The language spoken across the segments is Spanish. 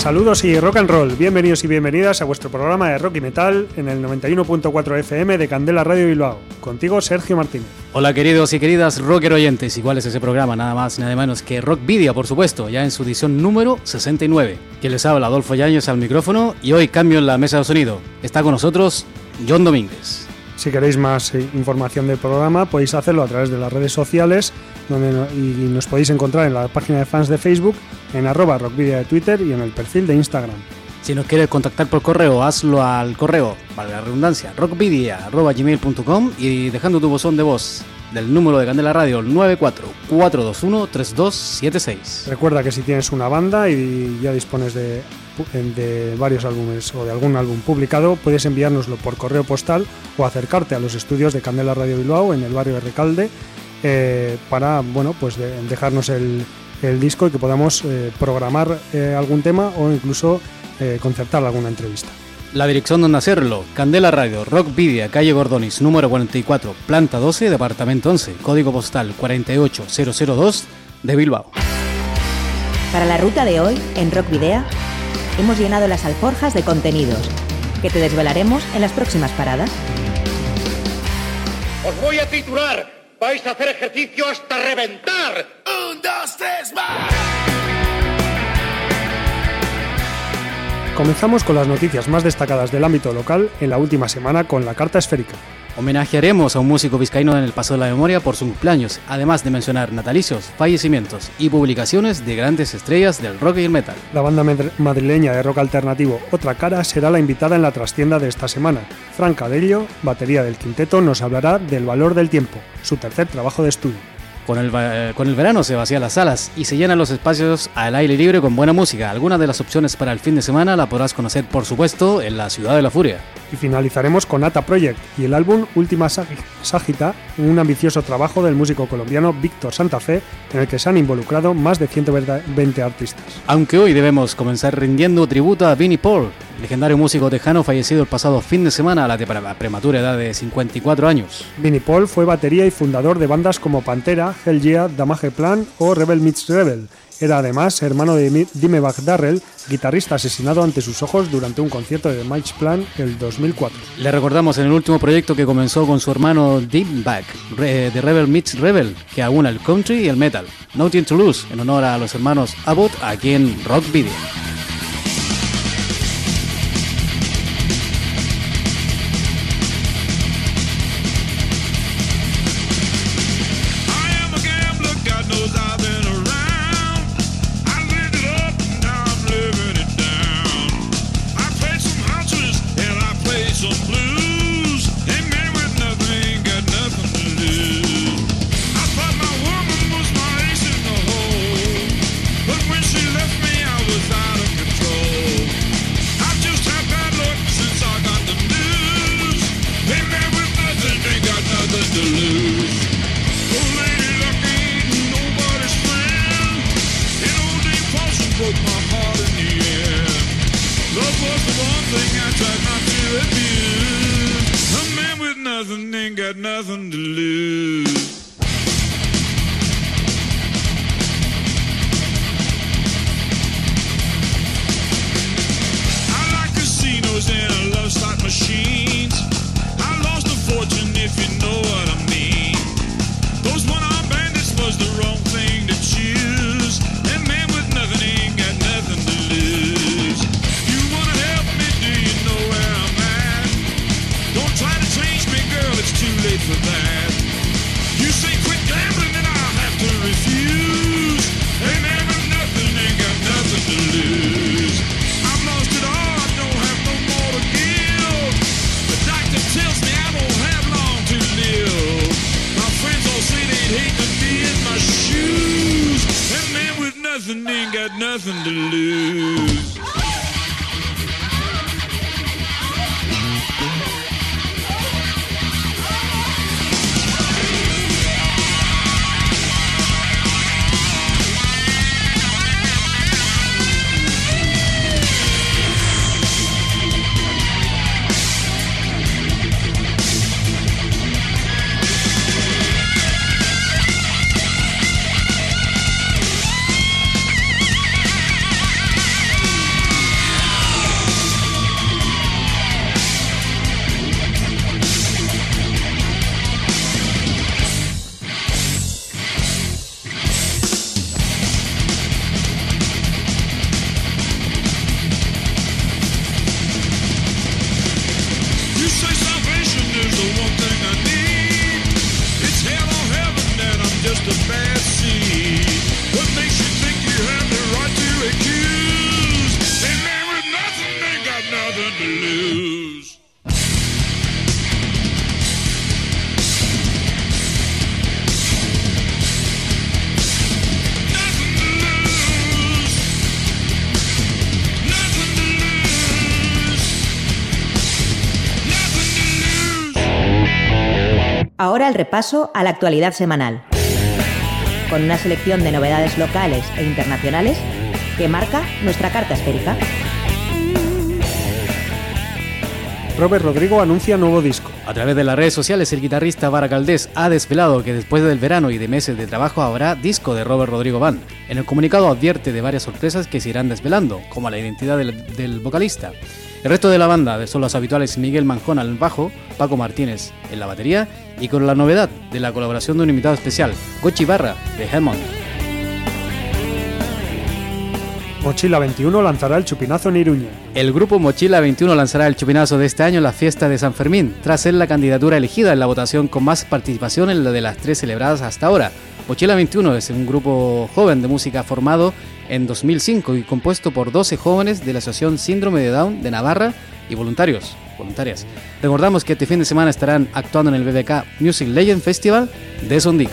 Saludos y rock and roll, bienvenidos y bienvenidas a vuestro programa de rock y metal en el 91.4 FM de Candela Radio Bilbao. Contigo, Sergio Martínez. Hola queridos y queridas rocker oyentes, igual es ese programa, nada más y nada menos que Rock Video, por supuesto, ya en su edición número 69. Quien les habla, Adolfo Yaños al micrófono y hoy cambio en la mesa de sonido. Está con nosotros John Domínguez. Si queréis más eh, información del programa, podéis hacerlo a través de las redes sociales donde y nos podéis encontrar en la página de fans de Facebook, en arroba rockvidia de Twitter y en el perfil de Instagram. Si nos quieres contactar por correo, hazlo al correo, vale la redundancia, rockvidia.gmail.com y dejando tu buzón de voz del número de Candela Radio 944213276. Recuerda que si tienes una banda y ya dispones de, de varios álbumes o de algún álbum publicado, puedes enviárnoslo por correo postal o acercarte a los estudios de Candela Radio Bilbao en el barrio de Recalde eh, para bueno, pues de- dejarnos el, el disco y que podamos eh, programar eh, algún tema o incluso concertar alguna entrevista. La dirección donde hacerlo, Candela Radio, Rockvidia, calle Gordonis, número 44, planta 12, departamento 11, código postal 48002 de Bilbao. Para la ruta de hoy, en Rock Video, hemos llenado las alforjas de contenidos que te desvelaremos en las próximas paradas. Os voy a titular. Vais a hacer ejercicio hasta reventar. Comenzamos con las noticias más destacadas del ámbito local en la última semana con la carta esférica. Homenajearemos a un músico vizcaíno en el Paso de la Memoria por su cumpleaños, además de mencionar natalicios, fallecimientos y publicaciones de grandes estrellas del rock y el metal. La banda madrileña de rock alternativo Otra Cara será la invitada en la trastienda de esta semana. Fran Cadello, batería del quinteto, nos hablará del valor del tiempo, su tercer trabajo de estudio. Con el, eh, con el verano se vacían las salas y se llenan los espacios al aire libre con buena música. Algunas de las opciones para el fin de semana la podrás conocer, por supuesto, en la Ciudad de la Furia. Y finalizaremos con Ata Project y el álbum Última Sagita, un ambicioso trabajo del músico colombiano Víctor Santa Fe, en el que se han involucrado más de 120 artistas. Aunque hoy debemos comenzar rindiendo tributo a Vinnie Paul, legendario músico tejano fallecido el pasado fin de semana a la prematura edad de 54 años. Vinnie Paul fue batería y fundador de bandas como Pantera, Hell Yeah, Damage Plan o Rebel Meets Rebel. Era además hermano de Dimebag Darrell, guitarrista asesinado ante sus ojos durante un concierto de Mike Plan el 2004. Le recordamos en el último proyecto que comenzó con su hermano Dimebag, de Rebel Meets Rebel, que aúna el country y el metal. Nothing to Lose, en honor a los hermanos Abbott aquí en Rock Video. Nothing ain't got nothing to lose. Ahora el repaso a la actualidad semanal, con una selección de novedades locales e internacionales que marca nuestra carta esférica. Robert Rodrigo anuncia nuevo disco. A través de las redes sociales, el guitarrista Baracaldés ha desvelado que después del verano y de meses de trabajo habrá disco de Robert Rodrigo Band. En el comunicado advierte de varias sorpresas que se irán desvelando, como la identidad del, del vocalista. El resto de la banda son los habituales Miguel Manjón al bajo, Paco Martínez en la batería y con la novedad de la colaboración de un invitado especial, Gochi Barra de Hammond. Mochila 21 lanzará el chupinazo en Iruña. El grupo Mochila 21 lanzará el chupinazo de este año en la fiesta de San Fermín, tras ser la candidatura elegida en la votación con más participación en la de las tres celebradas hasta ahora. Mochila 21 es un grupo joven de música formado en 2005 y compuesto por 12 jóvenes de la Asociación Síndrome de Down de Navarra y voluntarios. Voluntarias. Recordamos que este fin de semana estarán actuando en el BBK Music Legend Festival de Sondic.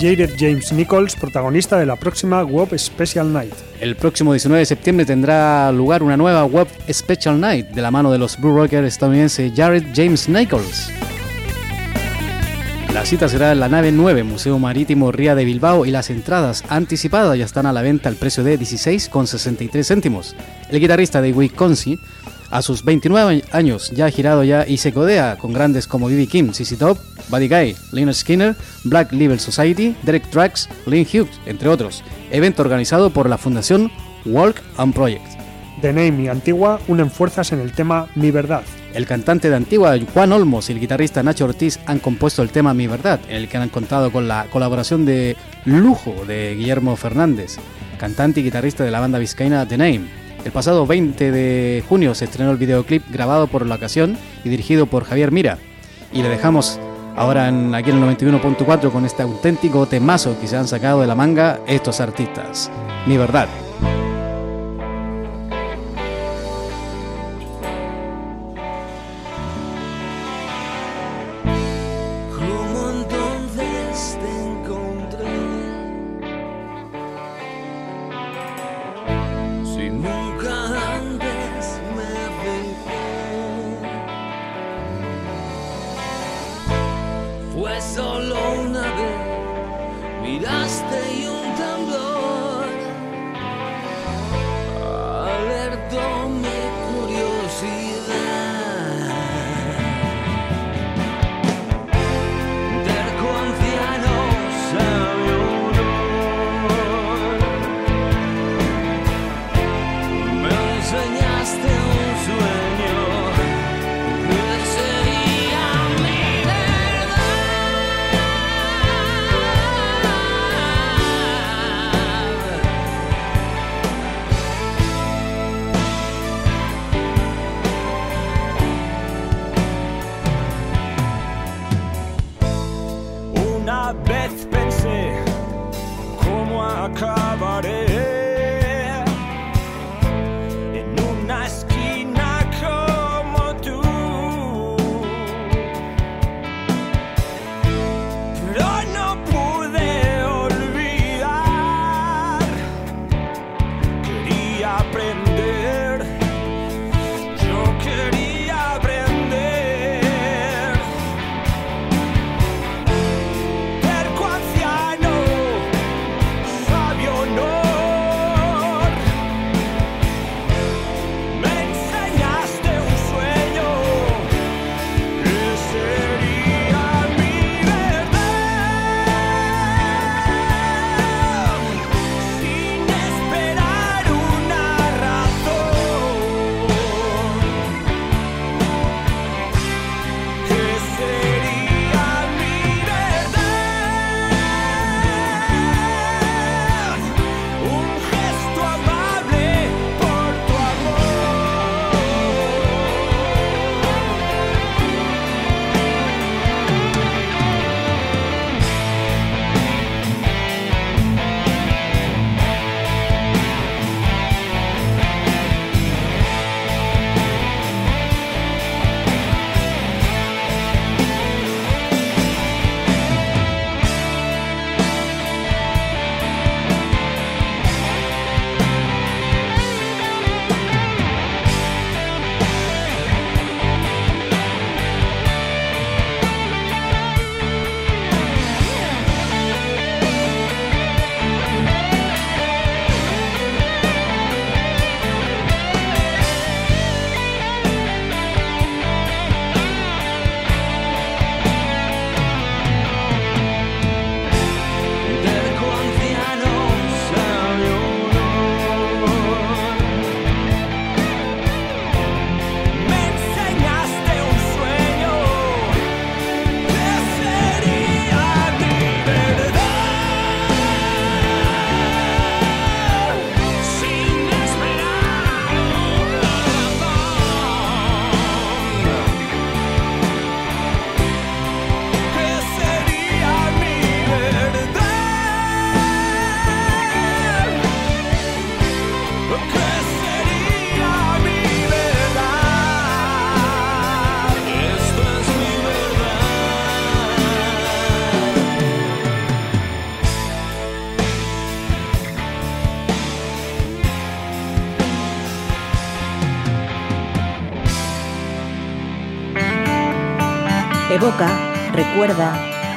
Jared James Nichols, protagonista de la próxima Web Special Night. El próximo 19 de septiembre tendrá lugar una nueva Web Special Night de la mano de los Blue Rocker estadounidense Jared James Nichols. La cita será en la nave 9, Museo Marítimo Ría de Bilbao, y las entradas anticipadas ya están a la venta al precio de 16,63 céntimos. El guitarrista de Wisconsin, a sus 29 años, ya ha girado ya y se codea con grandes como B.B. King, CC Top, Buddy Guy, Leonard Skinner, Black Label Society, Derek Trax, Lynn Hughes, entre otros. Evento organizado por la Fundación Walk and Project. The Name y Antigua unen fuerzas en el tema Mi Verdad. El cantante de Antigua, Juan Olmos, y el guitarrista Nacho Ortiz han compuesto el tema Mi Verdad, en el que han contado con la colaboración de lujo de Guillermo Fernández, cantante y guitarrista de la banda vizcaína The Name. El pasado 20 de junio se estrenó el videoclip grabado por la ocasión y dirigido por Javier Mira. Y le dejamos ahora en, aquí en el 91.4 con este auténtico temazo que se han sacado de la manga estos artistas. Mi Verdad.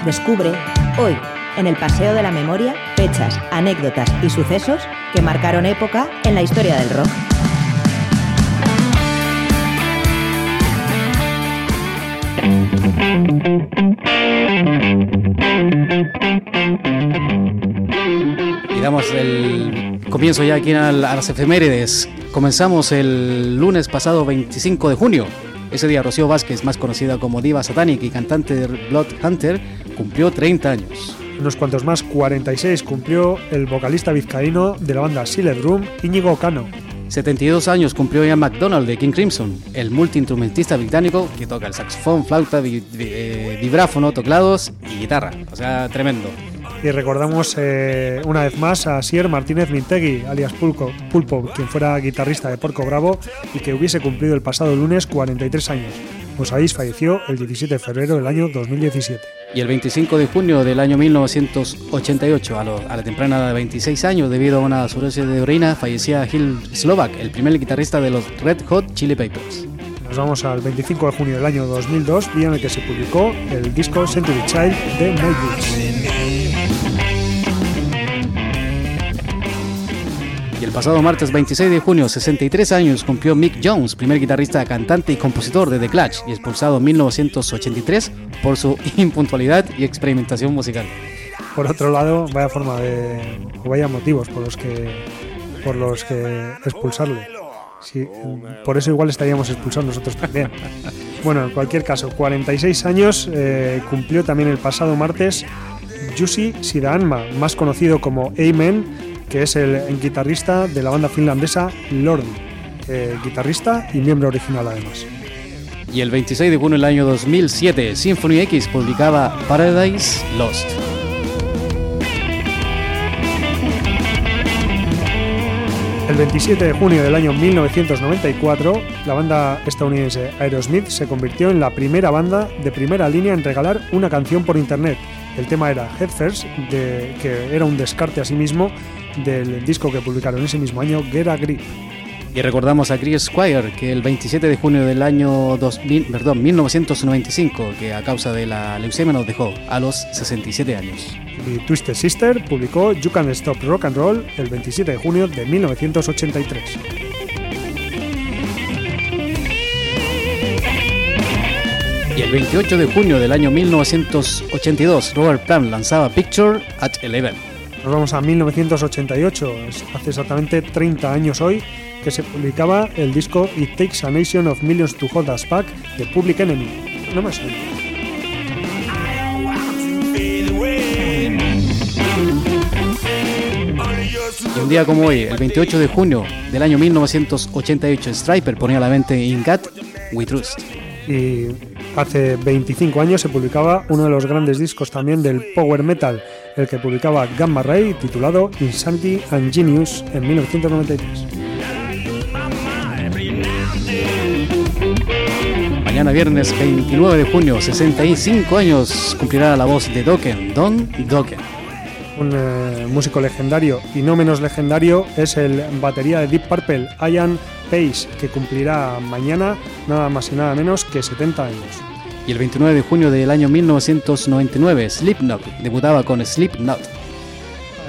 Descubre, hoy, en el Paseo de la Memoria, fechas, anécdotas y sucesos que marcaron época en la historia del rock. Y damos el comienzo ya aquí a las efemérides. Comenzamos el lunes pasado 25 de junio. Ese día Rocío Vázquez, más conocida como Diva Satanic y cantante de Blood Hunter, cumplió 30 años. Unos cuantos más, 46, cumplió el vocalista vizcaíno de la banda Silent Room, Íñigo Cano. 72 años cumplió Ian McDonald de King Crimson, el multiinstrumentista británico que toca el saxofón, flauta, eh, vibráfono, teclados y guitarra. O sea, tremendo. Y recordamos eh, una vez más a Sier Martínez Mintegui, alias Pulco, Pulpo, quien fuera guitarrista de Porco Bravo y que hubiese cumplido el pasado lunes 43 años. Pues ahí falleció el 17 de febrero del año 2017. Y el 25 de junio del año 1988, a, lo- a la temprana de 26 años, debido a una sobredosis de orina, fallecía Gil Slovak, el primer guitarrista de los Red Hot Chili Peppers. Nos vamos al 25 de junio del año 2002, día en el que se publicó el disco Century Child de Nightwish. Pasado martes 26 de junio, 63 años, cumplió Mick Jones, primer guitarrista, cantante y compositor de The Clash, y expulsado en 1983 por su impuntualidad y experimentación musical. Por otro lado, vaya forma de. o vaya motivos por los que. por los que expulsarle. Sí, por eso igual estaríamos expulsados nosotros también. Bueno, en cualquier caso, 46 años eh, cumplió también el pasado martes Jussi Sidaanma, más conocido como Amen, que es el guitarrista de la banda finlandesa Lordi, eh, guitarrista y miembro original además. Y el 26 de junio del año 2007, Symphony X publicaba Paradise Lost. El 27 de junio del año 1994, la banda estadounidense Aerosmith se convirtió en la primera banda de primera línea en regalar una canción por internet. El tema era Head First, de- que era un descarte a sí mismo del disco que publicaron ese mismo año, Get a Grip. Y recordamos a Chris Squire, que el 27 de junio del año 2000, perdón, 1995, que a causa de la leucemia nos dejó a los 67 años. Y Twisted Sister publicó You Can Stop Rock and Roll el 27 de junio de 1983. Y el 28 de junio del año 1982, Robert Plant lanzaba Picture at Eleven. Nos vamos a 1988, es hace exactamente 30 años hoy, que se publicaba el disco It Takes a Nation of Millions to Hold Us Back de Public Enemy. No me suena. Y un día como hoy, el 28 de junio del año 1988, Striper ponía a la mente In God We Trust. Y hace 25 años se publicaba uno de los grandes discos también del power metal, el que publicaba Gamma Ray, titulado Insanity and Genius en 1993. Mañana viernes 29 de junio, 65 años, cumplirá la voz de Dokken, Don Dokken. Un eh, músico legendario y no menos legendario es el batería de Deep Purple, Ian Pace, que cumplirá mañana nada más y nada menos que 70 años. Y el 29 de junio del año 1999, Slipknot debutaba con Slipknot.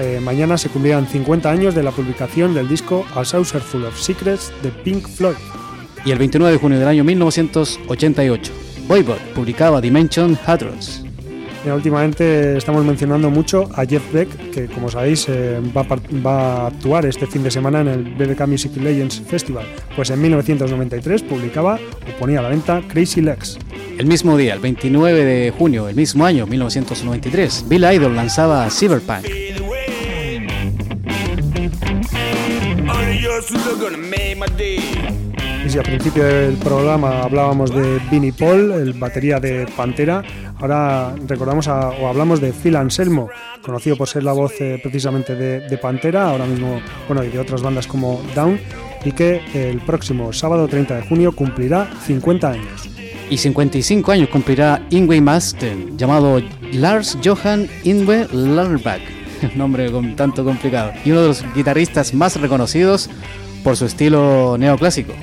Eh, mañana se cumplirán 50 años de la publicación del disco A Saucer Full of Secrets de Pink Floyd. Y el 29 de junio del año 1988, Voivod publicaba Dimension Hadrons. Mira, últimamente estamos mencionando mucho a Jeff Beck, que como sabéis eh, va, a par- va a actuar este fin de semana en el BBK Music Legends Festival. Pues en 1993 publicaba o ponía a la venta Crazy Legs. El mismo día, el 29 de junio, el mismo año, 1993, Bill Idol lanzaba Cyberpunk. Y al principio del programa hablábamos de Vinnie Paul, el batería de Pantera, ahora recordamos a- o hablamos de Phil Anselmo, conocido por ser la voz eh, precisamente de, de Pantera, ahora mismo, bueno, y de otras bandas como Down, y que el próximo sábado 30 de junio cumplirá 50 años. Y 55 años cumplirá Ingwe Masten, llamado Lars Johan Ingwe Lerback, nombre con tanto complicado, y uno de los guitarristas más reconocidos por su estilo neoclásico.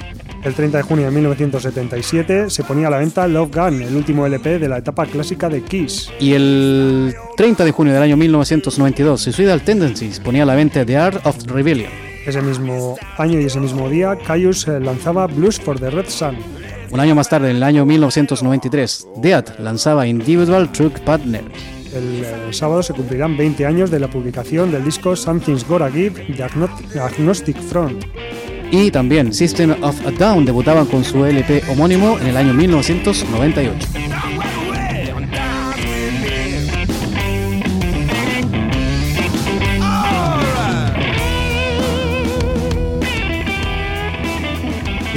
El 30 de junio de 1977 se ponía a la venta Love Gun, el último LP de la etapa clásica de Kiss. Y el 30 de junio del año 1992, Suicidal Tendencies ponía a la venta The Art of Rebellion. Ese mismo año y ese mismo día, Caius eh, lanzaba Blues for the Red Sun. Un año más tarde, en el año 1993, Dead lanzaba Individual Truck Partner. El, eh, sábado se cumplirán 20 años de la publicación del disco Something's Gotta Give de Agno- Agnostic Front. Y también System of a Down debutaban con su LP homónimo en el año 1998.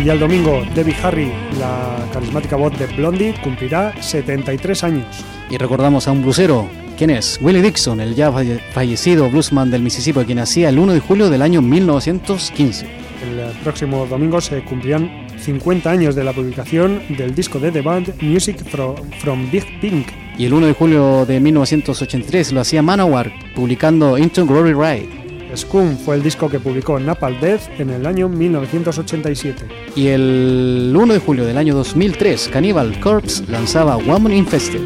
Y el domingo, Debbie Harry, la carismática voz de Blondie, cumplirá 73 años. Y recordamos a un blusero. ¿Quién es? Willie Dixon, el ya falle- fallecido bluesman del Mississippi, quien nacía el 1 de julio del año 1915. El próximo domingo se cumplirán 50 años de la publicación del disco de The Band Music Fro- from Big Pink. Y el 1 de julio de 1983 lo hacía Manowar, publicando Into Glory Ride. Scum fue el disco que publicó Napalm Death en el año 1987. Y el 1 de julio del año 2003, Cannibal Corpse lanzaba Woman Infested.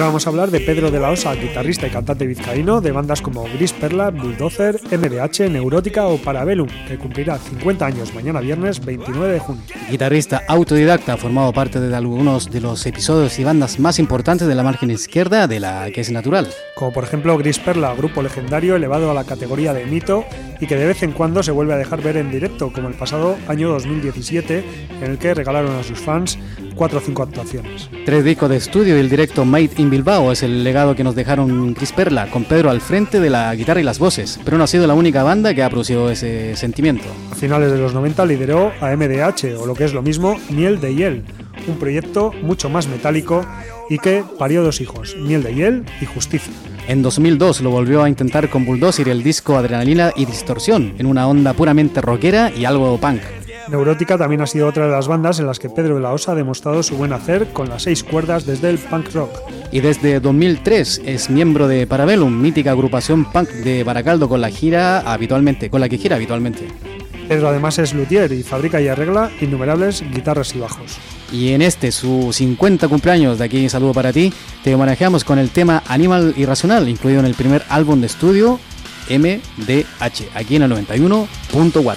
Ahora vamos a hablar de Pedro de la Osa, guitarrista y cantante vizcaíno de bandas como Gris Perla, Bulldozer, MDH, Neurótica o Parabellum, que cumplirá 50 años mañana viernes 29 de junio. Guitarrista autodidacta, ha formado parte de algunos de los episodios y bandas más importantes de la margen izquierda de la que es natural. Como por ejemplo Gris Perla, grupo legendario elevado a la categoría de mito y que de vez en cuando se vuelve a dejar ver en directo, como el pasado año 2017, en el que regalaron a sus fans 4 o 5 actuaciones. Tres discos de estudio y el directo Made in Bilbao es el legado que nos dejaron Chris Perla, con Pedro al frente de la guitarra y las voces, pero no ha sido la única banda que ha producido ese sentimiento. A finales de los 90 lideró a MDH, o lo que es lo mismo, Miel de Hiel, un proyecto mucho más metálico y que parió dos hijos, Miel de Hiel y Justicia. En 2002 lo volvió a intentar con Bulldozer el disco Adrenalina y Distorsión, en una onda puramente rockera y algo punk. Neurótica también ha sido otra de las bandas en las que Pedro de la Osa ha demostrado su buen hacer con las seis cuerdas desde el punk rock. Y desde 2003 es miembro de Parabellum, mítica agrupación punk de Baracaldo con la gira habitualmente, con la que gira habitualmente. Pedro además es luthier y fabrica y arregla innumerables guitarras y bajos. Y en este, su 50 cumpleaños, de aquí un saludo para ti, te homenajeamos con el tema Animal Irracional, incluido en el primer álbum de estudio MDH, aquí en el 91.4.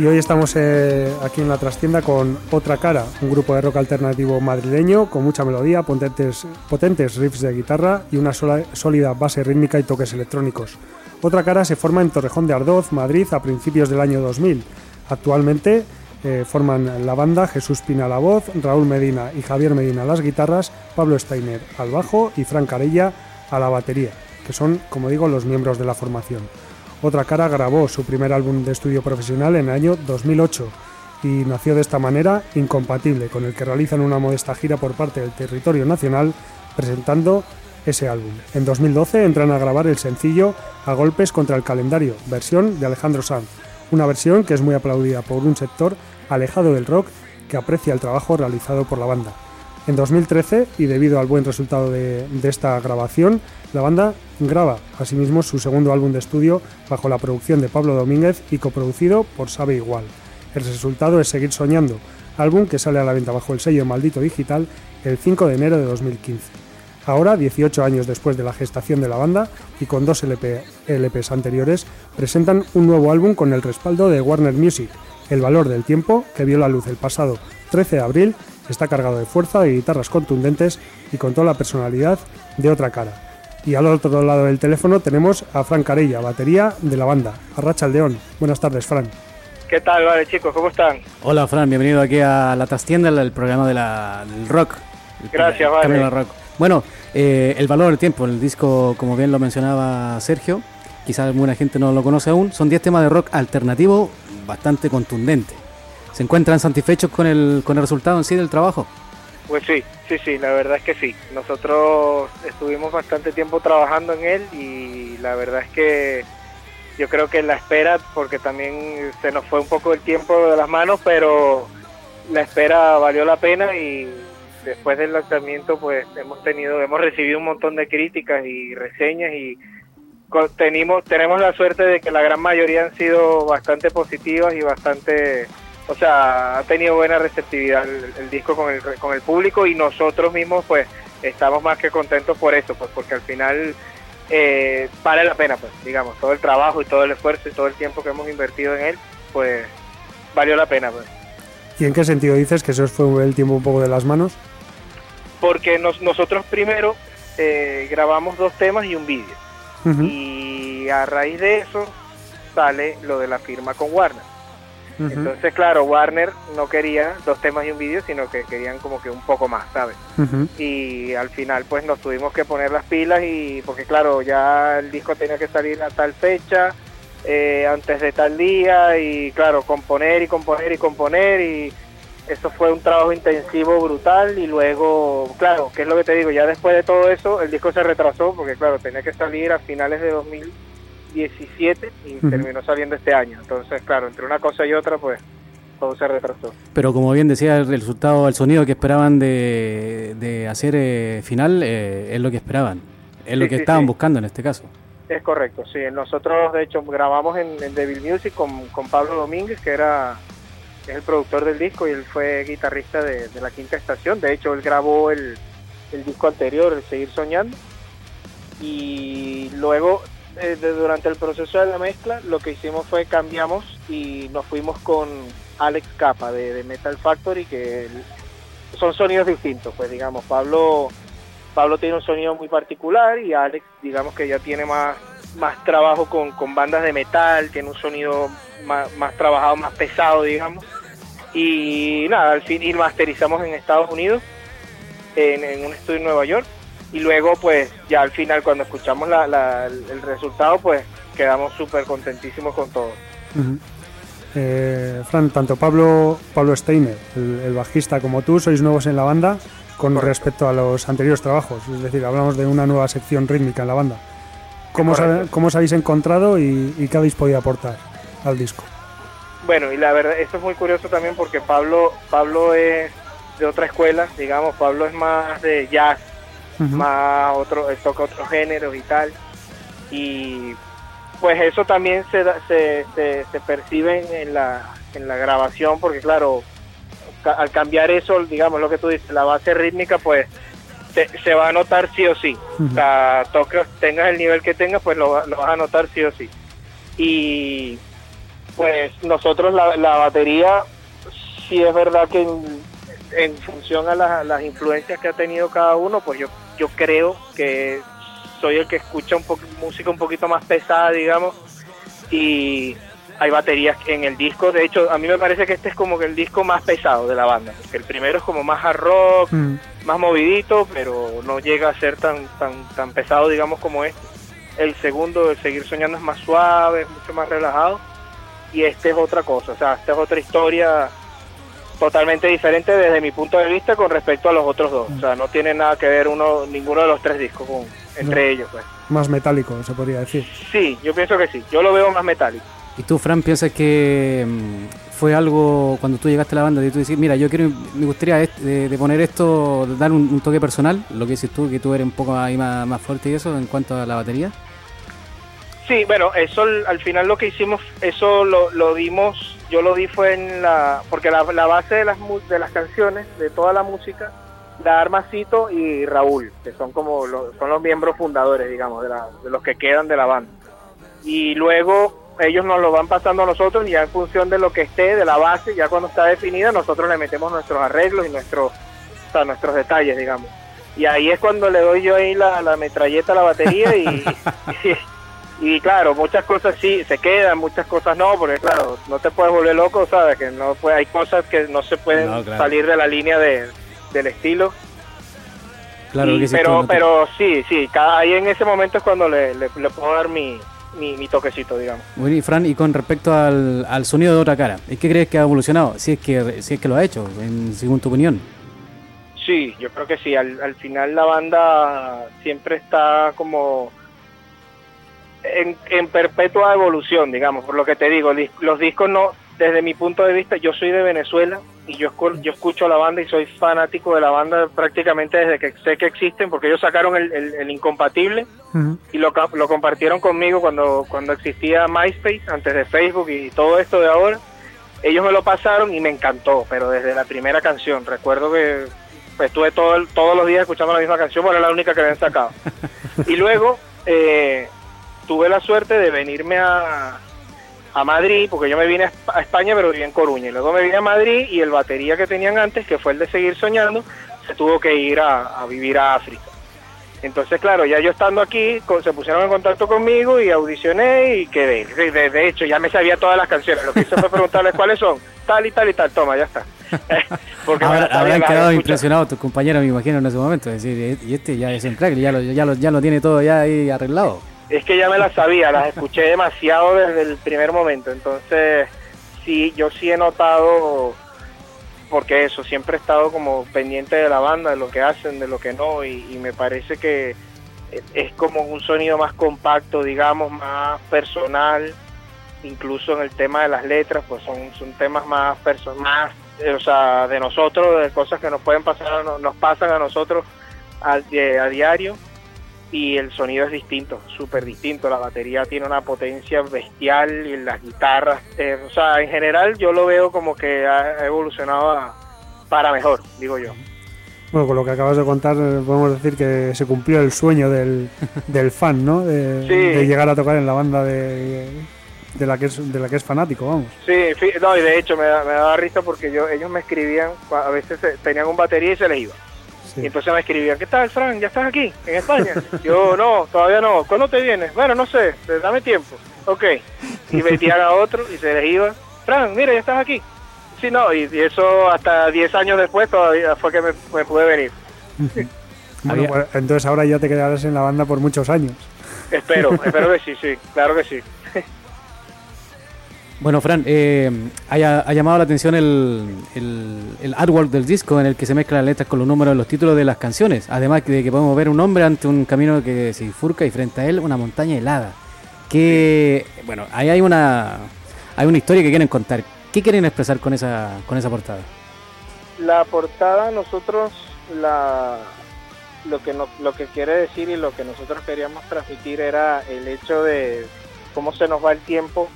Y hoy estamos eh, aquí en la trastienda con Otra Cara, un grupo de rock alternativo madrileño con mucha melodía, potentes, potentes riffs de guitarra y una sólida base rítmica y toques electrónicos. Otra Cara se forma en Torrejón de Ardoz, Madrid, a principios del año 2000. Actualmente eh, forman la banda Jesús Pina la voz, Raúl Medina y Javier Medina las guitarras, Pablo Steiner al bajo y Frank Arella a la batería, que son, como digo, los miembros de la formación. Otra Cara grabó su primer álbum de estudio profesional en el año 2008 y nació de esta manera incompatible, con el que realizan una modesta gira por parte del territorio nacional presentando ese álbum. En 2012 entran a grabar el sencillo A golpes contra el calendario, versión de Alejandro Sanz, una versión que es muy aplaudida por un sector alejado del rock que aprecia el trabajo realizado por la banda. En 2013, y debido al buen resultado de, de esta grabación, la banda graba asimismo su segundo álbum de estudio bajo la producción de Pablo Domínguez y coproducido por Sabe Igual. El resultado es Seguir Soñando, álbum que sale a la venta bajo el sello Maldito Digital el 5 de enero de 2015. Ahora, 18 años después de la gestación de la banda y con dos LP, LPs anteriores, presentan un nuevo álbum con el respaldo de Warner Music. El valor del tiempo, que vio la luz el pasado 13 de abril, está cargado de fuerza y guitarras contundentes y con toda la personalidad de otra cara. Y al otro lado del teléfono tenemos a Fran Carella, batería de la banda. Arracha Aldeón. Buenas tardes, Fran. ¿Qué tal, vale, chicos? ¿Cómo están? Hola Fran, bienvenido aquí a La Trastienda, el programa de la, del rock. Gracias, vale. Rock. Bueno, eh, el valor del tiempo, el disco, como bien lo mencionaba Sergio, quizás alguna gente no lo conoce aún, son 10 temas de rock alternativo bastante contundente. ¿Se encuentran satisfechos con el, con el resultado en sí del trabajo? Pues sí, sí, sí, la verdad es que sí. Nosotros estuvimos bastante tiempo trabajando en él y la verdad es que yo creo que la espera, porque también se nos fue un poco el tiempo de las manos, pero la espera valió la pena y después del lanzamiento pues hemos tenido, hemos recibido un montón de críticas y reseñas y tenemos, tenemos la suerte de que la gran mayoría han sido bastante positivas y bastante, o sea, ha tenido buena receptividad el, el disco con el, con el público y nosotros mismos pues estamos más que contentos por eso, pues porque al final eh, vale la pena, pues digamos, todo el trabajo y todo el esfuerzo y todo el tiempo que hemos invertido en él, pues valió la pena, pues. ¿Y en qué sentido dices que se os fue el tiempo un poco de las manos? Porque nos- nosotros primero eh, grabamos dos temas y un vídeo. Y a raíz de eso sale lo de la firma con Warner. Entonces, claro, Warner no quería dos temas y un vídeo, sino que querían como que un poco más, ¿sabes? Y al final pues nos tuvimos que poner las pilas y porque claro, ya el disco tenía que salir a tal fecha, eh, antes de tal día y claro, componer y componer y componer y eso fue un trabajo intensivo brutal y luego, claro, ¿qué es lo que te digo? Ya después de todo eso el disco se retrasó porque claro, tenía que salir a finales de 2017 y terminó saliendo este año. Entonces, claro, entre una cosa y otra pues todo se retrasó. Pero como bien decía, el resultado, el sonido que esperaban de, de hacer eh, final eh, es lo que esperaban. Es lo que sí, estaban sí. buscando en este caso. Es correcto, sí. Nosotros, de hecho, grabamos en, en Devil Music con, con Pablo Domínguez, que era es el productor del disco y él fue guitarrista de, de la quinta estación. De hecho, él grabó el, el disco anterior, el Seguir Soñando. Y luego, eh, durante el proceso de la mezcla, lo que hicimos fue cambiamos y nos fuimos con Alex Capa de, Metal Factory, que son sonidos distintos, pues digamos, Pablo Pablo tiene un sonido muy particular y Alex, digamos que ya tiene más, más trabajo con, con bandas de metal, tiene un sonido más, más trabajado, más pesado, digamos. Y nada, al fin y masterizamos en Estados Unidos, en, en un estudio en Nueva York. Y luego, pues ya al final, cuando escuchamos la, la- el resultado, pues quedamos súper contentísimos con todo. Eh, Fran, tanto Pablo, Pablo Steiner, el, el bajista, como tú, sois nuevos en la banda con Correcto. respecto a los anteriores trabajos. Es decir, hablamos de una nueva sección rítmica en la banda. ¿Cómo, os, cómo os habéis encontrado y, y qué habéis podido aportar al disco? Bueno, y la verdad, esto es muy curioso también porque Pablo, Pablo es de otra escuela, digamos, Pablo es más de jazz, Más otro, él toca otros géneros y tal. Y pues eso también se, da- se, se, se percibe en- la, en la grabación porque claro, ca- al cambiar eso, digamos lo que tú dices, la base rítmica pues se, se va a notar sí o sí. O sea, tengas el nivel que tengas, pues lo, lo vas a notar sí o sí. Y pues nosotros la, la batería, sí es verdad que en, función a las, las influencias que ha tenido cada uno, pues yo, yo creo que soy el que escucha un poco música un poquito más pesada, digamos, y hay baterías en el disco, de hecho a mí me parece que este es como que el disco más pesado de la banda, porque el primero es como más hard rock, Mm. más movidito, pero no llega a ser tan tan tan pesado, digamos, como este. El segundo, el Seguir Soñando, es más suave, es mucho más relajado. Y este es otra cosa, o sea, esta es otra historia totalmente diferente desde mi punto de vista con respecto a los otros dos. O sea, no tiene nada que ver uno ninguno de los tres discos con, entre No. ellos. Pues. Más metálico, se podría decir. Sí, yo pienso que sí. Yo lo veo más metálico. ¿Y tú, Fran, piensas que mm, fue algo cuando tú llegaste a la banda de tú decir, mira, yo quiero, me gustaría de, de poner esto, de dar un, un toque personal, lo que dices tú, que tú eres un poco ahí más, más fuerte y eso en cuanto a la batería? Sí, bueno, eso al al final lo que hicimos, eso lo, lo dimos, yo lo di fue en la, porque la, la base de las, de las canciones, de toda la música, la Armacito y Raúl, que son como los, son los miembros fundadores, digamos, de, la- de los que quedan de la banda. Y luego ellos nos lo van pasando a nosotros y ya en función de lo que esté, de la base, ya cuando está definida, nosotros le metemos nuestros arreglos y nuestros, o sea, nuestros detalles, digamos. Y ahí es cuando le doy yo ahí la, la metralleta a la batería y, y, y claro, muchas cosas sí se quedan, muchas cosas no, porque claro, no te puedes volver loco, sabes que no puede, hay cosas que no se pueden No, claro. salir de la línea de, del estilo. Claro, Y- que tú, pero, pero sí, sí, cada, ahí en ese momento es cuando le, le, le puedo dar mi, mi, mi toquecito, digamos. Bueno, y Fran, y con respecto al, al sonido de otra cara, ¿y qué crees que ha evolucionado? Si es que, si es que lo ha hecho, en, según tu opinión. Sí, yo creo que sí. Al, al final la banda siempre está como en, en perpetua evolución, digamos, por lo que te digo. Los discos no, desde mi punto de vista, yo soy de Venezuela y yo, yo escucho la banda y soy fanático de la banda prácticamente desde que sé que existen, porque ellos sacaron el, el- el Incompatible y lo, lo compartieron conmigo cuando, cuando existía MySpace, antes de Facebook y todo esto de ahora. Ellos me lo pasaron y me encantó, pero desde la primera canción. Recuerdo que pues, estuve todo el- todos los días escuchando la misma canción, porque era la única que habían sacado. Y luego eh, tuve la suerte de venirme a, a Madrid, porque yo me vine a Esp- a España, pero viví en Coruña. Y luego me vine a Madrid y el batería que tenían antes, que fue el de Seguir Soñando, se tuvo que ir a, a vivir a África. Entonces, claro, ya yo estando aquí, con- se pusieron en contacto conmigo y audicioné y quedé. De, hecho, ya me sabía todas las canciones. Lo que hice fue preguntarles cuáles son. Tal y tal y tal. Toma, ya está. Porque habrán quedado impresionados tus compañeros, me imagino, en ese momento. Es decir, y este ya es un crack, ya lo, ya lo, ya lo tiene todo ya ahí arreglado. Es que ya me las sabía, las escuché demasiado desde el primer momento. Entonces, sí, yo sí he notado, porque eso, siempre he estado como pendiente de la banda, de lo que hacen, de lo que no, y, me parece que es- como un sonido más compacto, digamos, más personal, incluso en el tema de las letras, pues son, son temas más perso- más, eh, o sea, de nosotros, de cosas que nos pueden pasar, nos pasan a nosotros de- a diario y el sonido es distinto, súper distinto. La batería tiene una potencia bestial y las guitarras, eh, o sea, en general yo lo veo como que ha evolucionado a- para mejor, digo yo. Bueno, con lo que acabas de contar, eh, podemos decir que se cumplió el sueño del, del fan, ¿no? De, Sí. de llegar a tocar en la banda de, de la que es, de la que es fanático, vamos. Sí, no, y de hecho me, da- me daba risa porque yo ellos me escribían, a veces eh, tenían un batería y se les iba. Sí. Y entonces me escribían, ¿qué tal, Fran? ¿Ya estás aquí, en España? Yo, no, todavía no. ¿Cuándo te vienes? Bueno, no sé, dame tiempo. Ok. Y metían a otro y se les iba, Fran, mira, ya estás aquí. Sí, no, y, y eso hasta 10 años después todavía fue que me, me pude venir. Bueno, pues, entonces ahora ya te quedarás en la banda por muchos años. Espero, espero que sí, sí, claro que sí. Bueno, Fran, eh, ha, llamado la atención el artwork del disco en el que se mezclan las letras con los números de los títulos de las canciones. Además de que podemos ver un hombre ante un camino que se bifurca y frente a él una montaña helada. Que, bueno, ahí hay una, hay una historia que quieren contar. ¿Qué quieren expresar con esa, con esa portada? La portada nosotros la lo que no- lo que quiere decir y lo que nosotros queríamos transmitir era el hecho de cómo se nos va el tiempo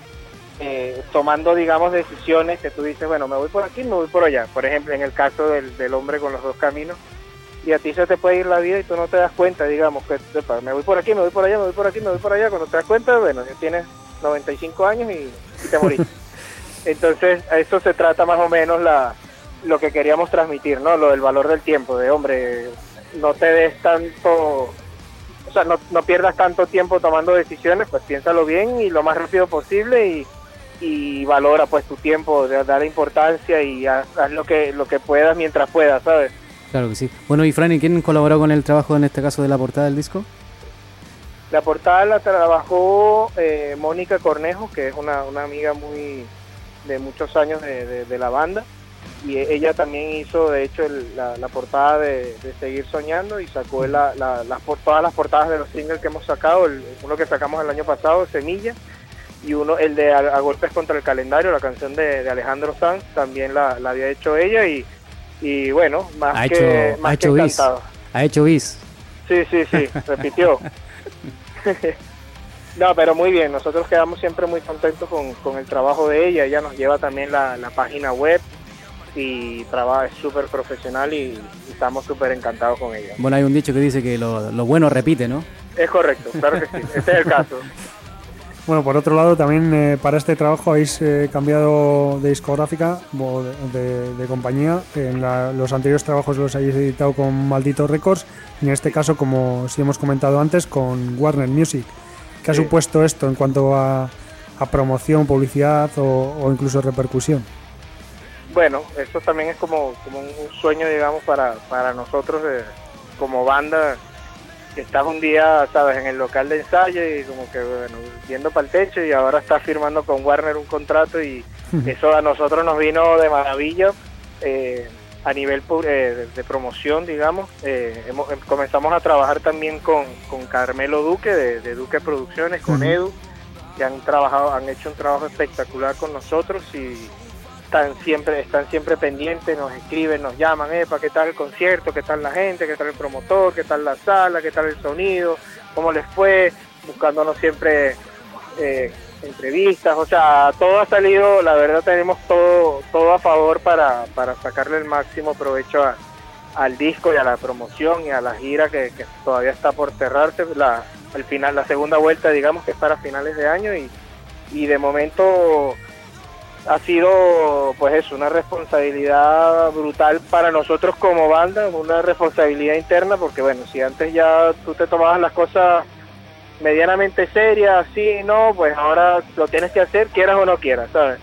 eh, tomando digamos decisiones que tú dices bueno me voy por aquí me voy por allá por ejemplo en el caso del, del hombre con los dos caminos y a ti se te puede ir la vida y tú no te das cuenta digamos que me voy por aquí me voy por allá me voy por aquí me voy por allá cuando te das cuenta bueno ya tienes 95 años y, y te moriste. Entonces a eso se trata más o menos la lo que queríamos transmitir, ¿no? Lo del valor del tiempo, de hombre, no te des tanto, o sea, no, no pierdas tanto tiempo tomando decisiones, pues piénsalo bien y lo más rápido posible y, y valora pues tu tiempo, de- dale importancia y haz, haz lo que lo que puedas mientras puedas, ¿sabes? Claro que sí. Bueno, y Fran, ¿y quién colaboró con el trabajo en este caso de la portada del disco? La portada la trabajó eh, Mónica Cornejo, que es una, una amiga muy de muchos años de, de- de la banda. Y e- ella también hizo, de hecho, el- la, la portada de, de Seguir Soñando y sacó la, la- las todas las portadas de los singles que hemos sacado. el- uno que sacamos el año pasado, Semilla, y uno el de A, A Golpes contra el Calendario, la canción de, de Alejandro Sanz, también la, la había hecho ella. Y, y bueno, más Ha que, hecho, más ha que hecho bis. encantado. Ha hecho bis. Sí, sí, sí, repitió. no, pero muy bien, nosotros quedamos siempre muy contentos con, con el trabajo de ella, ella nos lleva también la, la página web y trabaja, es súper profesional y, y estamos súper encantados con ella. Bueno, hay un dicho que dice que lo, lo bueno repite, ¿no? Es correcto, claro que sí, ese es el caso. Bueno, por otro lado, también eh, para este trabajo habéis eh, cambiado de discográfica o de, de- de compañía. En la- los anteriores trabajos los habéis editado con Maldito Records y en este caso, como sí hemos comentado antes, con Warner Music. ¿Qué ha supuesto esto en cuanto a, a promoción, publicidad o, o incluso repercusión? Bueno, eso también es como, un sueño, digamos, para, para nosotros eh, como banda. Estás un día, sabes, en el local de ensayo y como que, bueno, viendo para el techo y ahora estás firmando con Warner un contrato y eso a nosotros nos vino de maravilla eh, a nivel eh, de, promoción, digamos. Eh, hemos- em- comenzamos a trabajar también con, con Carmelo Duque de, de Duque Producciones, con. Edu, que han trabajado, han hecho un trabajo espectacular con nosotros y están siempre, están siempre pendientes, nos escriben, nos llaman, epa, ¿qué tal el concierto? ¿Qué tal la gente? ¿Qué tal el promotor? ¿Qué tal la sala? ¿Qué tal el sonido? ¿Cómo les fue? Buscándonos siempre eh, entrevistas, o sea, todo ha salido, la verdad tenemos todo, todo a favor para, para sacarle el máximo provecho al disco y a la promoción y a la gira que, que todavía está por cerrarse, la, al final, la segunda vuelta digamos que es para finales de año y, y de momento ha sido pues eso, una responsabilidad brutal para nosotros como banda, una responsabilidad interna porque bueno, si antes ya tú te tomabas las cosas medianamente serias, sí, no, pues ahora lo tienes que hacer, quieras o no quieras, ¿sabes?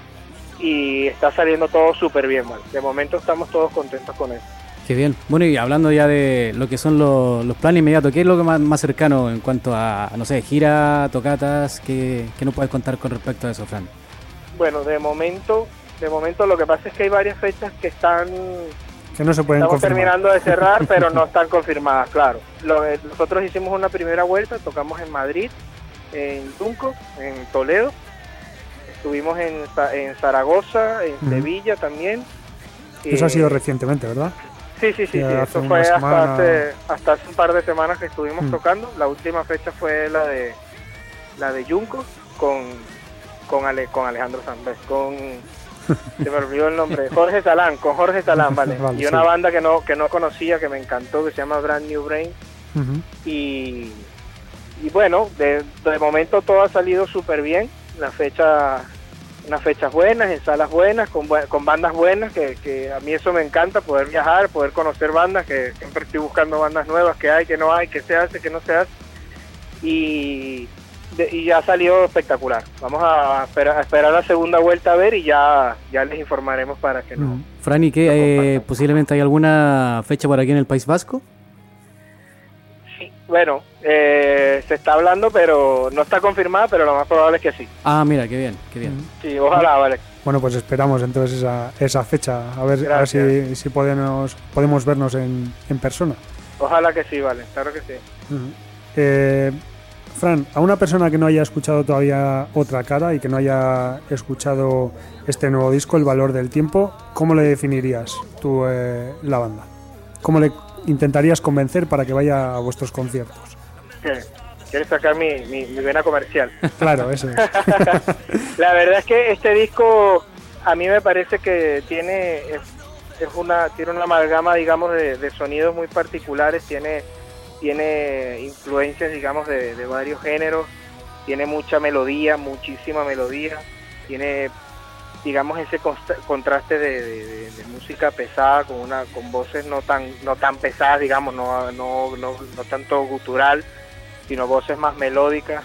Y está saliendo todo súper bien, man. De momento estamos todos contentos con eso. Qué bien. Bueno, y hablando ya de lo que son los, planes inmediatos, ¿qué es lo que más, más cercano en cuanto a, no sé, gira, tocatas? ¿Qué, qué nos puedes contar con respecto a eso, Fran? Bueno, de momento, de momento lo que pasa es que hay varias fechas que están Que no se pueden Estamos confirmar. terminando de cerrar, pero no están confirmadas, claro. Lo- eh, nosotros hicimos una primera vuelta, tocamos en Madrid, en Tunco, en Toledo, estuvimos en, en Zaragoza, en Ujú. Sevilla también. Eso ha sido recientemente, ¿verdad? Sí, sí, sí, sí. Eso fue hasta semana. hace, hasta hace un par de semanas que estuvimos Mm. tocando. La última fecha fue la de la de Junco con con, Ale- con Alejandro Sanz, con se me olvidó el nombre, Jorge Salán, con Jorge Salán, vale. Vale, y una sí. banda que no que no conocía, que me encantó, que se llama Brand New Brain y y bueno, de, de momento todo ha salido súper bien. una fecha, unas fechas buenas, en salas buenas, con, con bandas buenas, que, que a mí eso me encanta, poder viajar, poder conocer bandas, que siempre estoy buscando bandas nuevas, que hay, que no hay, que se hace, que no se hace. Y, de- y ya salió espectacular. Vamos a esperar, a esperar la segunda vuelta a ver y ya, ya les informaremos para que no. Fran, ¿y qué? Eh, posiblemente hay alguna fecha por aquí en el País Vasco. Bueno, eh, se está hablando, pero no está confirmada, pero lo más probable es que sí. Ah, mira, qué bien, qué bien. Sí, ojalá, vale. Bueno, pues esperamos entonces esa, esa fecha, a ver, a ver Gracias. si, si podemos, podemos vernos en, en persona. Ojalá que sí, vale, claro que sí. Eh, Fran, a una persona que no haya escuchado todavía otra cara y que no haya escuchado este nuevo disco, El Valor del Tiempo, ¿cómo le definirías tú eh, la banda? ¿Cómo le intentarías convencer para que vaya a vuestros conciertos? ¿Quieres sacar mi, mi, mi vena comercial? Claro, eso es. La verdad es que este disco a mí me parece que tiene es, es una tiene una amalgama digamos de, de sonidos muy particulares, tiene tiene influencias digamos de, de varios géneros, tiene mucha melodía, muchísima melodía, tiene digamos ese contraste de, de- de- de música pesada con una con voces no tan no tan pesadas digamos no no no, no tanto gutural sino voces más melódicas.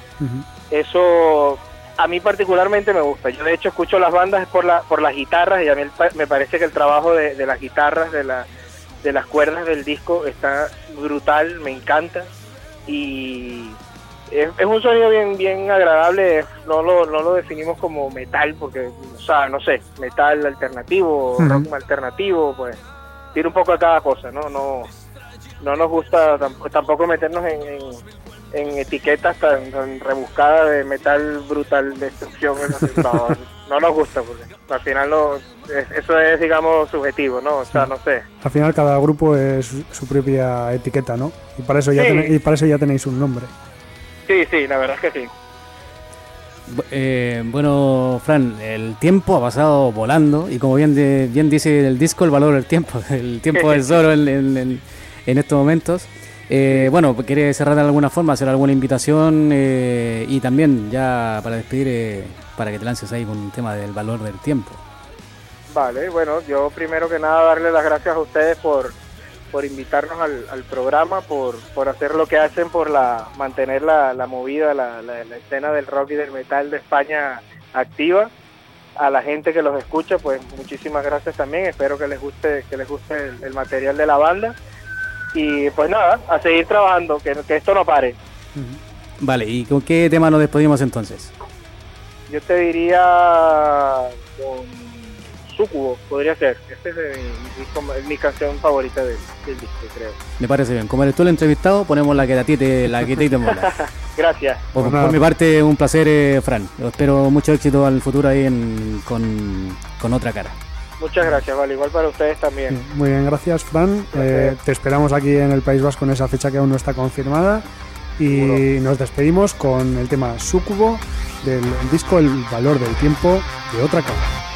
Eso a mí particularmente me gusta. Yo de hecho escucho las bandas por la por las guitarras y a mí me parece que el trabajo de, de las guitarras, de, la, de las cuerdas del disco está brutal, me encanta y es, es un sonido bien bien agradable. No lo, no lo definimos como metal porque, o sea, no sé, metal alternativo, rock alternativo, pues tiene un poco de cada cosa, ¿no? No, no nos gusta tamp- tampoco meternos en, en- en etiquetas tan, tan rebuscadas de metal brutal, destrucción, eso, no, no nos gusta, porque al final no, es- eso es, digamos, subjetivo, ¿no? O sea, no sé. Al final cada grupo es su, su propia etiqueta, ¿no? Y para eso ya, Sí. tene- y para eso ya tenéis un nombre. Sí, sí, la verdad es que sí. Eh, bueno, Fran, el tiempo ha pasado volando y como bien, de- bien dice el disco, el valor del tiempo, el tiempo es oro en, en- en- en estos momentos. Eh, bueno, ¿quiere cerrar de alguna forma, hacer alguna invitación eh, y también ya para despedir, eh, para que te lances ahí con un tema del valor del tiempo? Vale, bueno, yo primero que nada darle las gracias a ustedes por, por invitarnos al, al programa, por, por hacer lo que hacen, por la mantener la, la movida, la, la- la escena del rock y del metal de España activa. A la gente que los escucha, pues muchísimas gracias también. Espero que les guste, que les guste el, el material de la banda. Y pues nada, a seguir trabajando, que, que esto no pare. Vale, ¿y con qué tema nos despedimos entonces? Yo te diría con Sucubo, podría ser. Esta es mi, mi- mi canción favorita del, del disco, creo. Me parece bien. Como eres tú el entrevistado, ponemos la que a ti te, la que te, te mola. Gracias. Por, Pues por mi parte, un placer, eh, Fran. Yo espero mucho éxito al futuro ahí en- con, con otra cara. Muchas gracias, vale. Igual para ustedes también. Muy bien, gracias, Fran. Eh, te esperamos aquí en el País Vasco en esa fecha que aún no está confirmada. Y nos despedimos con el tema Sucubo del disco El valor del tiempo de otra cara.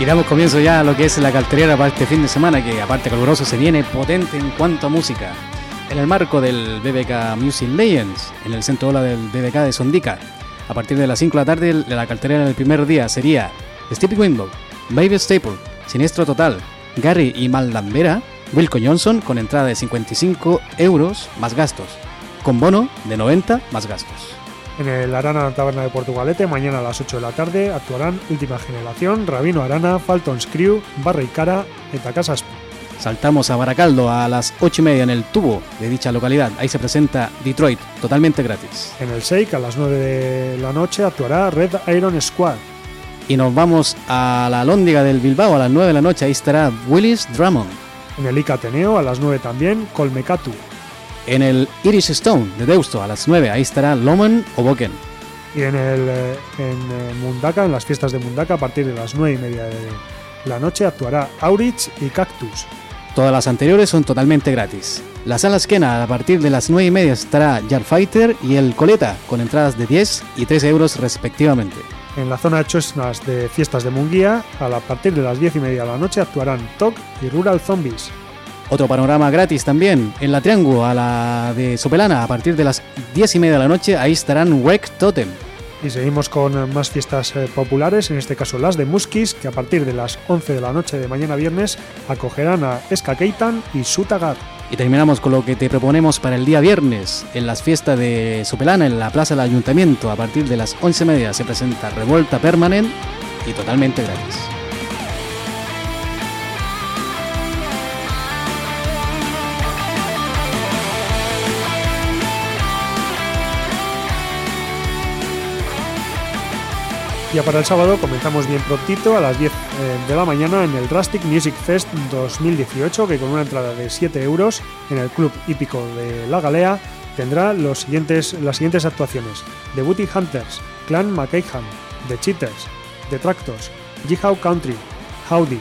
Y damos comienzo ya a lo que es la cartelera para este fin de semana, que aparte caluroso se viene potente en cuanto a música. En el marco del BBK Music Legends, en el centro ola del BBK de Sondica, a partir de las 5 de la tarde, la cartelera del primer día sería Stevie Window, Baby Staple, Siniestro Total, Gary y Maldambera, Wilco Johnson con entrada de 55 euros más gastos, con bono de 90 más gastos. En el Arana Taberna de Portugalete, mañana a las 8 de la tarde, actuarán Última Generación, Rabino Arana, Faltons Crew, Barra y Cara, Eta Casas. Saltamos a Baracaldo a las 8 y media en el tubo de dicha localidad. Ahí se presenta Detroit, totalmente gratis. En el Shake, a las 9 de la noche, actuará Red Iron Squad. Y nos vamos a la Lóndiga del Bilbao a las 9 de la noche. Ahí estará Willis Drummond. En el Ica Ateneo, a las 9 también, Colmecatu. En el Iris Stone de Deusto a las 9. Ahí estará Loman o Boken. Y en el eh, en eh, Mundaka, en las fiestas de Mundaka, a partir de las 9 y media de la noche, actuará Aurich y Cactus. Todas las anteriores son totalmente gratis. La sala esquena a partir de las 9 y media estará Jar Fighter y el Coleta con entradas de 10 y 3 euros respectivamente. En la zona de Chosnas de fiestas de Munguía, a partir de las 10 y media de la noche, actuarán TOC y Rural Zombies. Otro panorama gratis también en la Triángulo a la de Sopelana a partir de las 10 y media de la noche. Ahí estarán Wreck Totem. Y seguimos con eh, más fiestas eh, populares, en este caso las de Muskis, que a partir de las 11 de la noche de mañana viernes acogerán a Eska Keitan y Sutagar. Y terminamos con lo que te proponemos para el día viernes. En las fiestas de Sopelana, en la Plaza del Ayuntamiento, a partir de las 11 y media se presenta Revuelta Permanent y totalmente gratis. Ya para el sábado comenzamos bien prontito a las 10 eh, de la mañana en el Drastic Music Fest 2018, que con una entrada de 7 euros en el Club Hípico de La Galea tendrá los siguientes, las siguientes actuaciones: The Booty Hunters, Clan McKayhan, The Cheaters, The Tractors, Jihao Country, Howdy,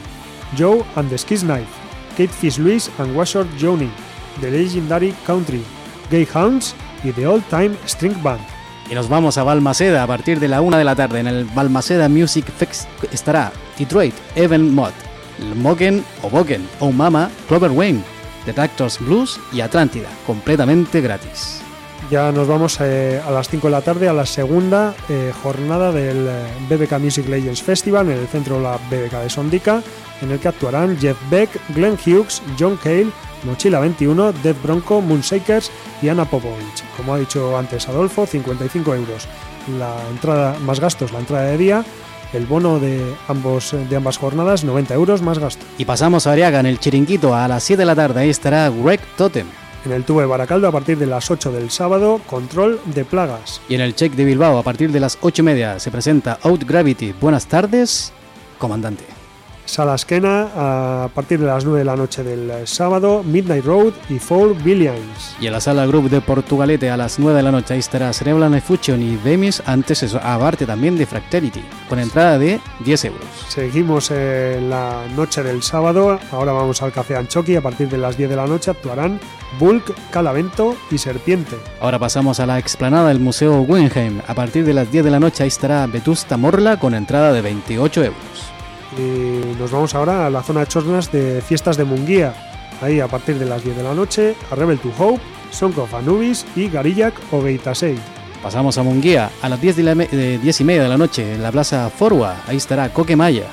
Joe and the Skis Knife, Kate Fish Lewis and Washort Joni, The Legendary Country, Gay Hounds y The Old Time String Band. Y nos vamos a Balmaceda a partir de la 1 de la tarde. En el Balmaceda Music Fest estará Detroit, Evan Mott, Moken o Boken, Oh Mama, Clover Wayne, The Tractors Blues y Atlántida, completamente gratis. Ya nos vamos eh, a las 5 de la tarde a la segunda eh, jornada del eh, BBK Music Legends Festival en el centro de la BBK de Sondica, en el que actuarán Jeff Beck, Glenn Hughes, John Cale, Mochila 21, Death Bronco, Moonshakers y Anna Popovich. Como ha dicho antes Adolfo, 55 euros. La entrada más gastos, la entrada de día, el bono de, ambos, de ambas jornadas, 90 euros más gasto. Y pasamos a Ariaga en el Chiringuito a las 7 de la tarde. Ahí estará Greg Totem. En el tubo de Baracaldo, a partir de las 8 del sábado, control de plagas. Y en el Check de Bilbao a partir de las 8 y media se presenta Out Gravity. Buenas tardes, comandante. Sala Esquena a partir de las 9 de la noche del sábado, Midnight Road y Four Billions. Y en la sala Group de Portugalete a las 9 de la noche ahí estará Cerebral Fusion y Bemis antes eso, aparte también de Fractality, con entrada de 10 euros. Seguimos eh, la noche del sábado, ahora vamos al Café Anchoqui, a partir de las 10 de la noche actuarán Bulk, Calavento y Serpiente. Ahora pasamos a la explanada del Museo Guggenheim. A partir de las 10 de la noche ahí estará Vetusta Morla con entrada de 28 euros. Y nos vamos ahora a la zona de Chornas de fiestas de Munguía. Ahí a partir de las 10 de la noche, a Rebel to Hope, Song of Anubis y Garillac o Beitasei. Pasamos a Munguía a las 10, de la me- de 10 y media de la noche en la plaza Forwa. Ahí estará Coquemaya.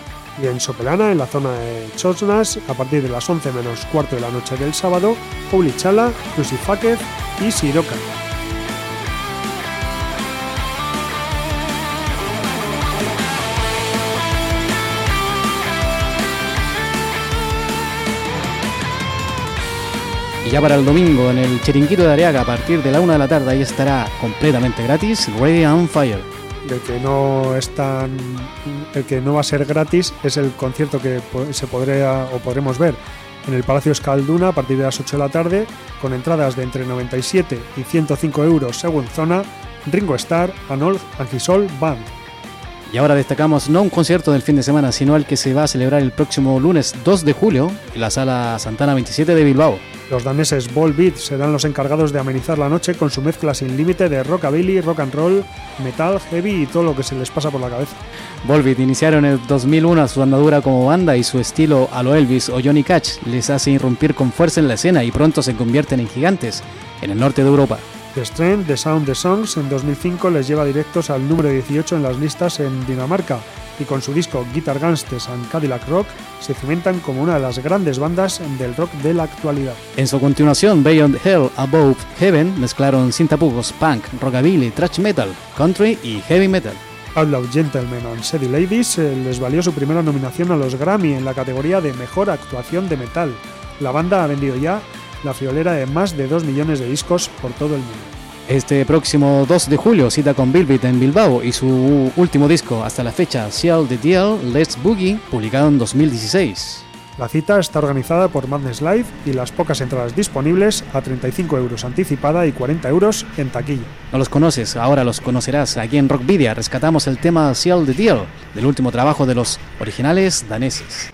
Y en Sopelana, en la zona de Chosnas, a partir de las 11 menos cuarto de la noche del sábado, Paulichala, Crucifáquez y Siroca. Y ya para el domingo en el Chiringuito de Areaga a partir de la 1 de la tarde ahí estará completamente gratis Ready on Fire. el que no es tan, el que no va a ser gratis es el concierto que se podría o podremos ver en el Palacio Escalduna a partir de las 8 de la tarde con entradas de entre 97 y 105 euros según zona Ringo Starr, Anol Angisol Band. Y ahora destacamos no un concierto del fin de semana, sino el que se va a celebrar el próximo lunes 2 de julio en la sala Santana 27 de Bilbao. Los daneses Volbeat serán los encargados de amenizar la noche con su mezcla sin límite de rockabilly, rock and roll, metal, heavy y todo lo que se les pasa por la cabeza. Volbeat iniciaron en el 2001 su andadura como banda y su estilo a lo Elvis o Johnny Cash les hace irrumpir con fuerza en la escena y pronto se convierten en gigantes en el norte de Europa. The Strength, The Sound, The Songs en 2005 les lleva directos al número 18 en las listas en Dinamarca y con su disco Guitar Gangsters and Cadillac Rock se cimentan como una de las grandes bandas del rock de la actualidad. En su continuación, Beyond Hell, Above Heaven mezclaron sintapugos, punk, rockabilly, thrash metal, country y heavy metal. Outlaw Gentlemen and Sadie Ladies eh, les valió su primera nominación a los Grammy en la categoría de Mejor Actuación de Metal. La banda ha vendido ya la friolera de más de 2 millones de discos por todo el mundo. Este próximo 2 de julio cita con Bilbit en Bilbao y su último disco hasta la fecha, Seal the Deal, Let's Boogie, publicado en 2016. La cita está organizada por Madness Live y las pocas entradas disponibles a 35 euros anticipada y 40 euros en taquilla. No los conoces, ahora los conocerás. Aquí en Rockvidia rescatamos el tema Seal the Deal del último trabajo de los originales daneses.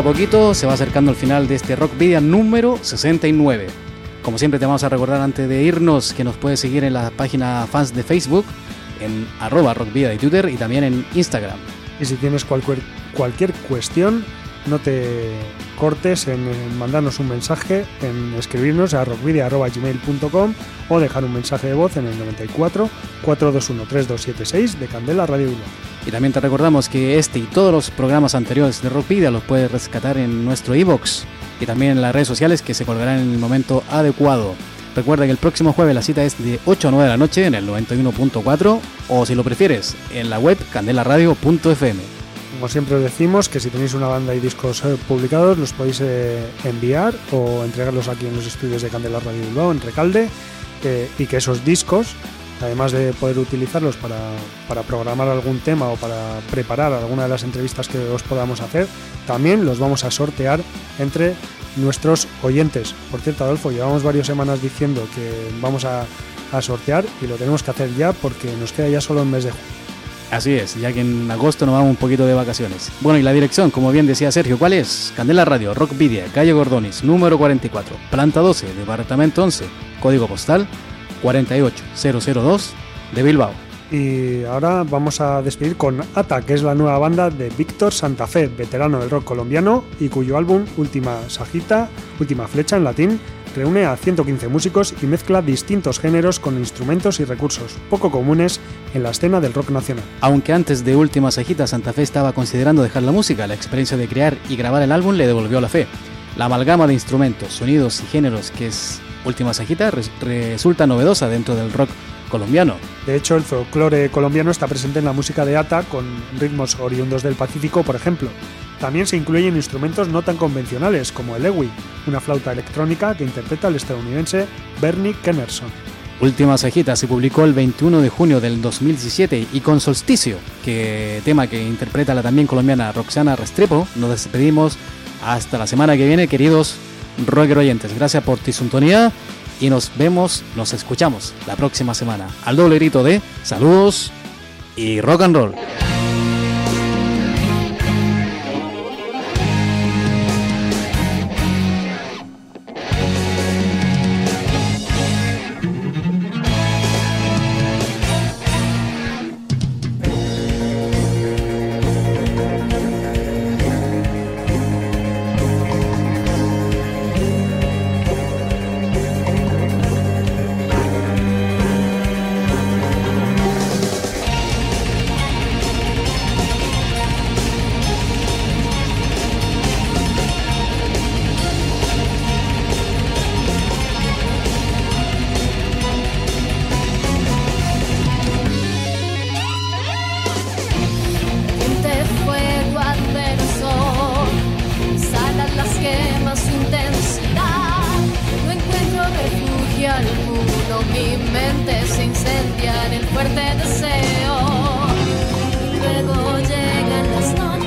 A poquito, se va acercando el final de este Rock Video número 69. Como siempre te vamos a recordar antes de irnos que nos puedes seguir en la página fans de Facebook, en arroba rockvida de Twitter y también en Instagram. Y si tienes cualquier, cualquier cuestión, no te cortes en, mandarnos un mensaje, en escribirnos a rockvidia.gmail.com o dejar un mensaje de voz en el 94 421 3276 de Candela Radio Bilbao. Y también te recordamos que este y todos los programas anteriores de Rockpedia los puedes rescatar en nuestro iBox y también en las redes sociales que se colgarán en el momento adecuado. Recuerda que el próximo jueves la cita es de 8 a 9 de la noche en el 91.4 o si lo prefieres en la web candelaradio.fm. Como siempre os decimos que si tenéis una banda y discos eh, publicados los podéis eh, enviar o entregarlos aquí en los estudios de Candela Radio Bilbao en Recalde eh, y que esos discos, además de poder utilizarlos para, programar algún tema o para preparar alguna de las entrevistas que os podamos hacer, también los vamos a sortear entre nuestros oyentes. Por cierto, Adolfo, llevamos varias semanas diciendo que vamos a, a sortear y lo tenemos que hacer ya porque nos queda ya solo un mes de junio. Así es, ya que en agosto nos vamos un poquito de vacaciones. Bueno, y la dirección, como bien decía Sergio, ¿cuál es? Candela Radio, Rock Video, calle Gordonis, número 44, planta 12, departamento 11, código postal 48002 de Bilbao. Y ahora vamos a despedir con Ata, que es la nueva banda de Víctor Santa Fe, veterano del rock colombiano y cuyo álbum Última Sajita, Última Flecha en latín, reúne a 115 músicos y mezcla distintos géneros con instrumentos y recursos poco comunes en la escena del rock nacional. Aunque antes de Última Sajita Santa Fe estaba considerando dejar la música, la experiencia de crear y grabar el álbum le devolvió la fe. La amalgama de instrumentos, sonidos y géneros que es Última Sajita res- resulta novedosa dentro del rock colombiano. De hecho, el folclore colombiano está presente en la música de Ata con ritmos oriundos del Pacífico, por ejemplo. También se incluyen instrumentos no tan convencionales como el ewi, una flauta electrónica que interpreta el estadounidense Bernie Kennerson. Última Sajita se publicó el 21 de junio del 2017 y con Solsticio, que tema que interpreta la también colombiana Roxana Restrepo, nos despedimos hasta la semana que viene, queridos rocker oyentes. Gracias por tu sintonía y nos vemos, nos escuchamos la próxima semana al doble grito de saludos y rock and roll. Alguno, mi mente se incendia en el fuerte deseo. Luego llegan las noches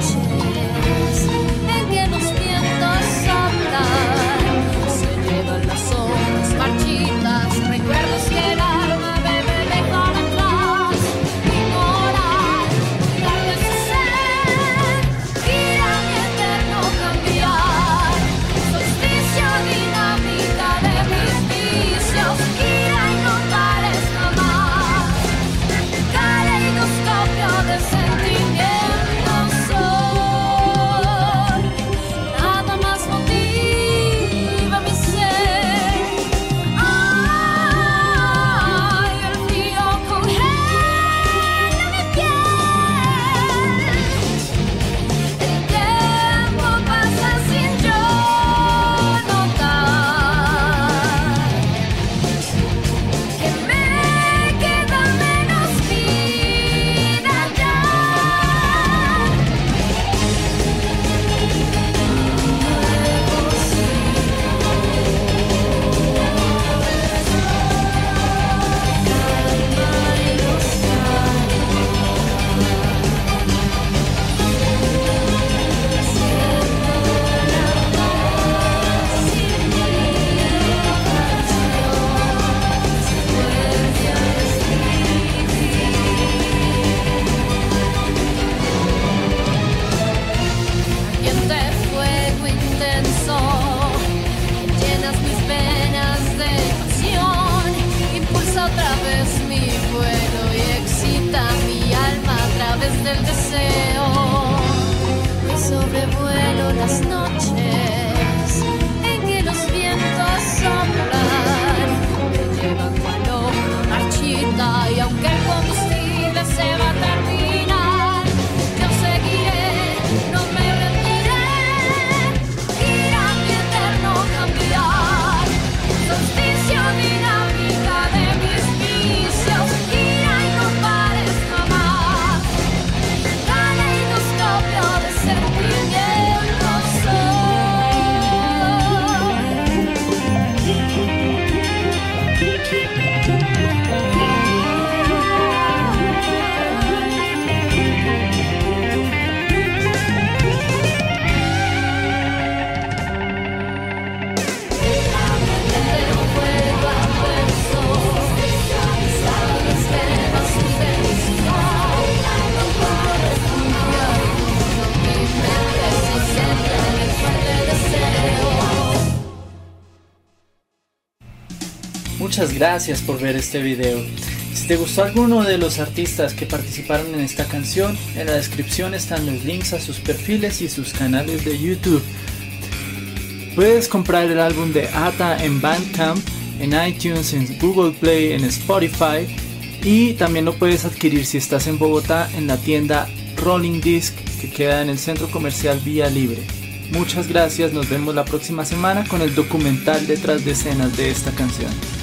gracias por ver este video. Si te gustó alguno de los artistas que participaron en esta canción, en la descripción están los links a sus perfiles y sus canales de YouTube. Puedes comprar el álbum de Ata en Bandcamp, en iTunes, en Google Play, en Spotify y también lo puedes adquirir si estás en Bogotá en la tienda Rolling Disc que queda en el centro comercial Vía Libre. Muchas gracias, nos vemos la próxima semana con el documental detrás de escenas de esta canción.